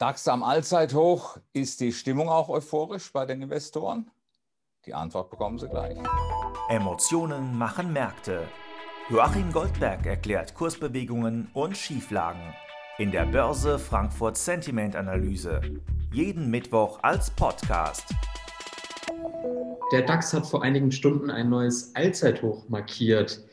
DAX am Allzeithoch. Ist die Stimmung auch euphorisch bei den Investoren? Die Antwort bekommen Sie gleich. Emotionen machen Märkte. Joachim Goldberg erklärt Kursbewegungen und Schieflagen in der Börse Frankfurt Sentiment Analyse. Jeden Mittwoch als Podcast. Der DAX hat vor einigen Stunden ein neues Allzeithoch markiert.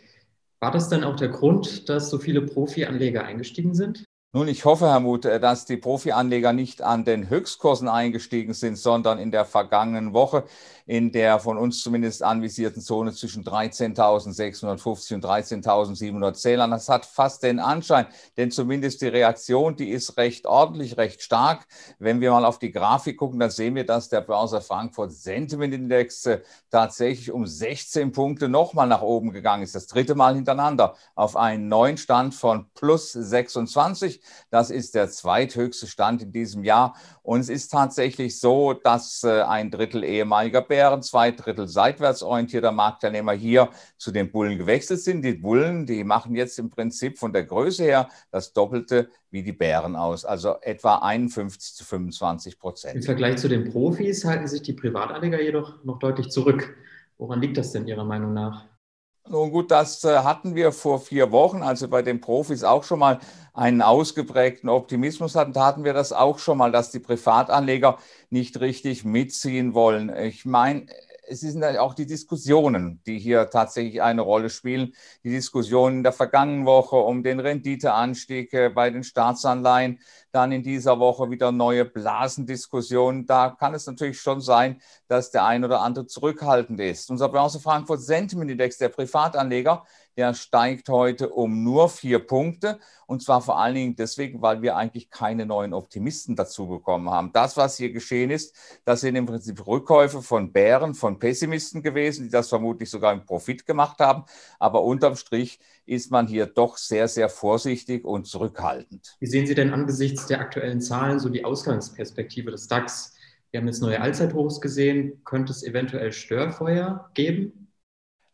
War das dann auch der Grund, dass so viele Profi-Anleger eingestiegen sind? Nun, ich hoffe, Herr Muth, äh, dass die Profi-Anleger nicht an den Höchstkursen eingestiegen sind, sondern in der vergangenen Woche in der von uns zumindest anvisierten Zone zwischen 13.650 und 13.700 Zählern. Das hat fast den Anschein, denn zumindest die Reaktion, die ist recht ordentlich, recht stark. Wenn wir mal auf die Grafik gucken, dann sehen wir, dass der Börse Frankfurt Sentiment Index äh, tatsächlich um 16 Punkte nochmal nach oben gegangen ist. Das dritte Mal hintereinander auf einen neuen Stand von plus 26. Das ist der zweithöchste Stand in diesem Jahr. Und es ist tatsächlich so, dass äh, ein Drittel ehemaliger Bären, zwei Drittel seitwärts orientierter Marktteilnehmer hier zu den Bullen gewechselt sind. Die Bullen, die machen jetzt im Prinzip von der Größe her das Doppelte wie die Bären aus, also etwa 51 zu 25 Prozent. Im Vergleich zu den Profis halten sich die Privatanleger jedoch noch deutlich zurück. Woran liegt das denn Ihrer Meinung nach? Nun gut, das äh, hatten wir vor vier Wochen, also bei den Profis auch schon mal einen ausgeprägten Optimismus hatten, da hatten wir das auch schon mal, dass die Privatanleger nicht richtig mitziehen wollen. Ich meine, es sind auch die Diskussionen, die hier tatsächlich eine Rolle spielen. Die Diskussionen der vergangenen Woche um den Renditeanstieg äh, bei den Staatsanleihen, dann in dieser Woche wieder neue Blasendiskussionen. Da kann es natürlich schon sein, dass der ein oder andere zurückhaltend ist. Unser Börse Frankfurt Sentiment Index der Privatanleger der steigt heute um nur vier Punkte. Und zwar vor allen Dingen deswegen, weil wir eigentlich keine neuen Optimisten dazu bekommen haben. Das, was hier geschehen ist, das sind im Prinzip Rückkäufe von Bären, von Pessimisten gewesen, die das vermutlich sogar im Profit gemacht haben. Aber unterm Strich ist man hier doch sehr, sehr vorsichtig und zurückhaltend. Wie sehen Sie denn angesichts der aktuellen Zahlen so die Ausgangsperspektive des DAX? Wir haben jetzt neue Allzeithochs gesehen. Könnte es eventuell Störfeuer geben?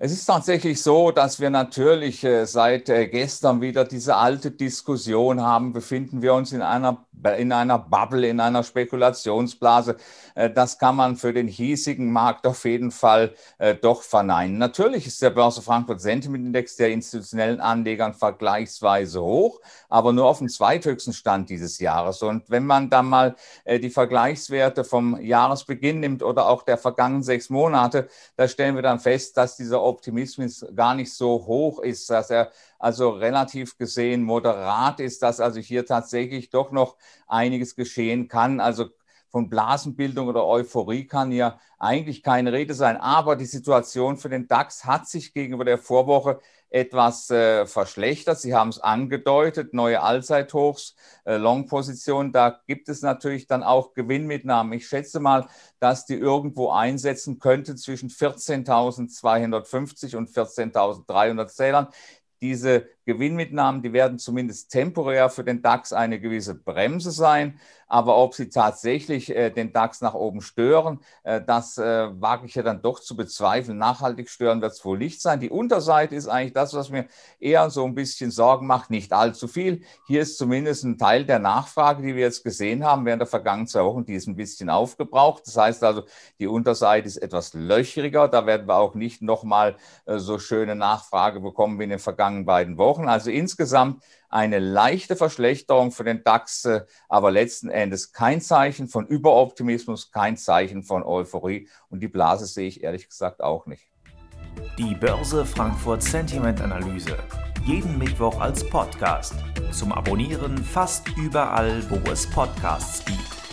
Es ist tatsächlich so, dass wir natürlich äh, seit äh, gestern wieder diese alte Diskussion haben. Befinden wir uns in einer, in einer Bubble, in einer Spekulationsblase? Äh, das kann man für den hiesigen Markt auf jeden Fall doch verneinen. Natürlich ist der Börse Frankfurt Sentiment Index der institutionellen Anlegern vergleichsweise hoch, aber nur auf dem zweithöchsten Stand dieses Jahres. Und wenn man dann mal die Vergleichswerte vom Jahresbeginn nimmt oder auch der vergangenen sechs Monate, da stellen wir dann fest, dass dieser Optimismus gar nicht so hoch ist, dass er also relativ gesehen moderat ist, dass also hier tatsächlich doch noch einiges geschehen kann. Also von Blasenbildung oder Euphorie kann ja eigentlich keine Rede sein. Aber die Situation für den DAX hat sich gegenüber der Vorwoche etwas äh, verschlechtert. Sie haben es angedeutet, neue Allzeithochs, äh, Long-Position. Da gibt es natürlich dann auch Gewinnmitnahmen. Ich schätze mal, dass die irgendwo einsetzen könnten zwischen 14.250 und 14.300 Zählern diese Gewinnmitnahmen, die werden zumindest temporär für den DAX eine gewisse Bremse sein. Aber ob sie tatsächlich äh, den DAX nach oben stören, äh, das äh, wage ich ja dann doch zu bezweifeln. Nachhaltig stören wird es wohl nicht sein. Die Unterseite ist eigentlich das, was mir eher so ein bisschen Sorgen macht. Nicht allzu viel. Hier ist zumindest ein Teil der Nachfrage, die wir jetzt gesehen haben während der vergangenen zwei Wochen, die ist ein bisschen aufgebraucht. Das heißt also, die Unterseite ist etwas löchriger. Da werden wir auch nicht nochmal äh, so schöne Nachfrage bekommen wie in den vergangenen beiden Wochen. Also insgesamt eine leichte Verschlechterung für den DAX, äh, aber letzten Endes kein Zeichen von Überoptimismus, kein Zeichen von Euphorie. Und die Blase sehe ich ehrlich gesagt auch nicht. Die Börse Frankfurt Sentiment Analyse. Jeden Mittwoch als Podcast. Zum Abonnieren fast überall, wo es Podcasts gibt.